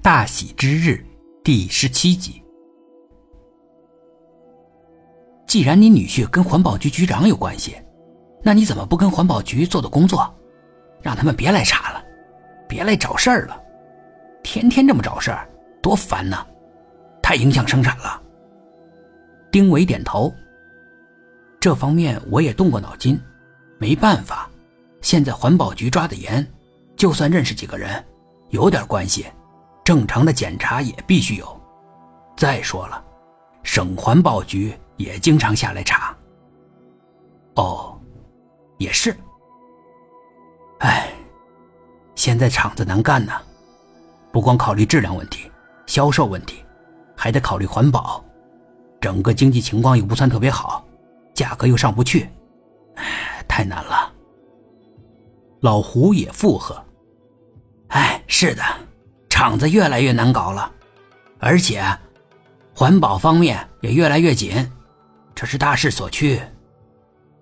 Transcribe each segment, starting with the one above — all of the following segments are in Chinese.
大喜之日第十七集。既然你女婿跟环保局局长有关系，那你怎么不跟环保局做做工作，让他们别来查了，别来找事儿了？天天这么找事儿，多烦呐！太影响生产了。丁伟点头。这方面我也动过脑筋，没办法，现在环保局抓的严，就算认识几个人，有点关系，正常的检查也必须有。再说了，省环保局也经常下来查。哦，也是。哎，现在厂子难干呢，不光考虑质量问题、销售问题，还得考虑环保，整个经济情况又不算特别好。价格又上不去，太难了。老胡也附和：“哎，是的，厂子越来越难搞了，而且环保方面也越来越紧，这是大势所趋，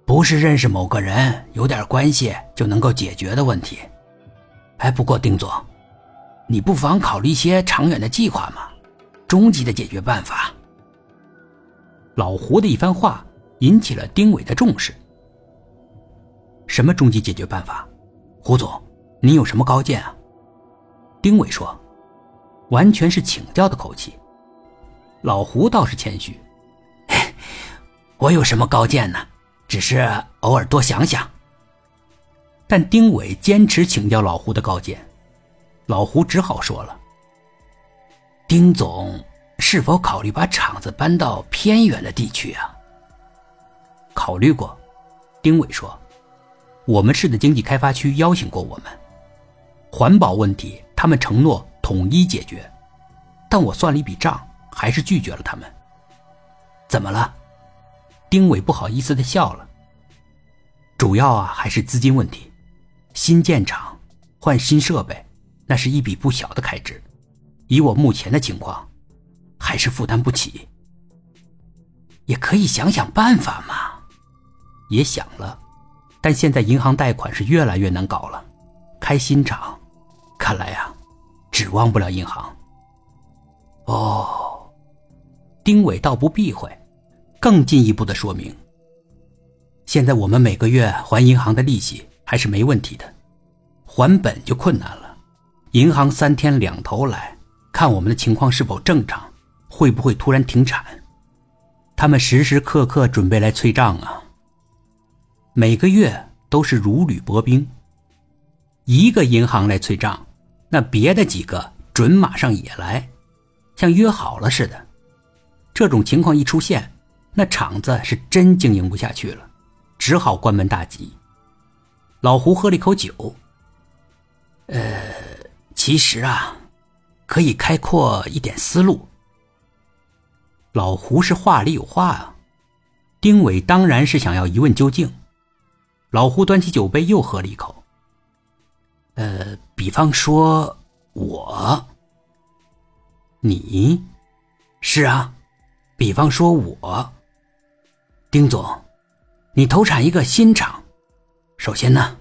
不是认识某个人有点关系就能够解决的问题。哎，不过丁总，你不妨考虑一些长远的计划嘛，终极的解决办法。”老胡的一番话。引起了丁伟的重视。什么终极解决办法？胡总，你有什么高见啊？丁伟说：“完全是请教的口气。”老胡倒是谦虚：“我有什么高见呢？只是偶尔多想想。”但丁伟坚持请教老胡的高见，老胡只好说了：“丁总，是否考虑把厂子搬到偏远的地区啊？”考虑过，丁伟说：“我们市的经济开发区邀请过我们，环保问题他们承诺统一解决，但我算了一笔账，还是拒绝了他们。怎么了？”丁伟不好意思的笑了。主要啊还是资金问题，新建厂换新设备，那是一笔不小的开支，以我目前的情况，还是负担不起。也可以想想办法嘛。也想了，但现在银行贷款是越来越难搞了，开新厂，看来呀，指望不了银行。哦，丁伟倒不避讳，更进一步的说明，现在我们每个月还银行的利息还是没问题的，还本就困难了，银行三天两头来看我们的情况是否正常，会不会突然停产，他们时时刻刻准备来催账啊。每个月都是如履薄冰。一个银行来催账，那别的几个准马上也来，像约好了似的。这种情况一出现，那厂子是真经营不下去了，只好关门大吉。老胡喝了一口酒。呃，其实啊，可以开阔一点思路。老胡是话里有话啊，丁伟当然是想要一问究竟。老胡端起酒杯，又喝了一口。呃，比方说我，你，是啊，比方说我，丁总，你投产一个新厂，首先呢，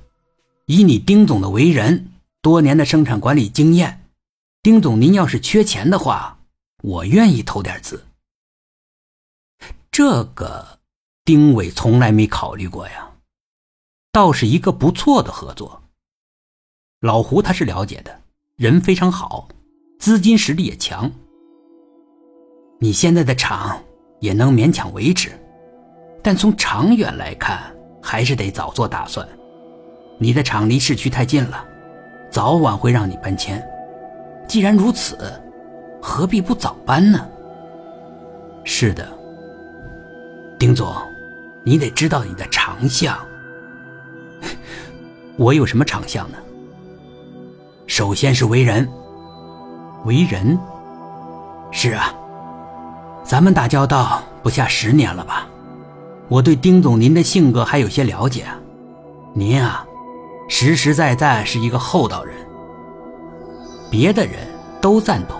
以你丁总的为人，多年的生产管理经验，丁总您要是缺钱的话，我愿意投点资。这个，丁伟从来没考虑过呀。倒是一个不错的合作。老胡他是了解的，人非常好，资金实力也强。你现在的厂也能勉强维持，但从长远来看，还是得早做打算。你的厂离市区太近了，早晚会让你搬迁。既然如此，何必不早搬呢？是的，丁总，你得知道你的长项。我有什么长项呢？首先是为人，为人，是啊，咱们打交道不下十年了吧？我对丁总您的性格还有些了解啊，您啊，实实在在是一个厚道人。别的人都赞同，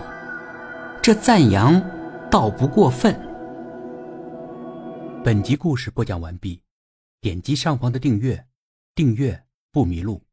这赞扬倒不过分。本集故事播讲完毕，点击上方的订阅。订阅不迷路。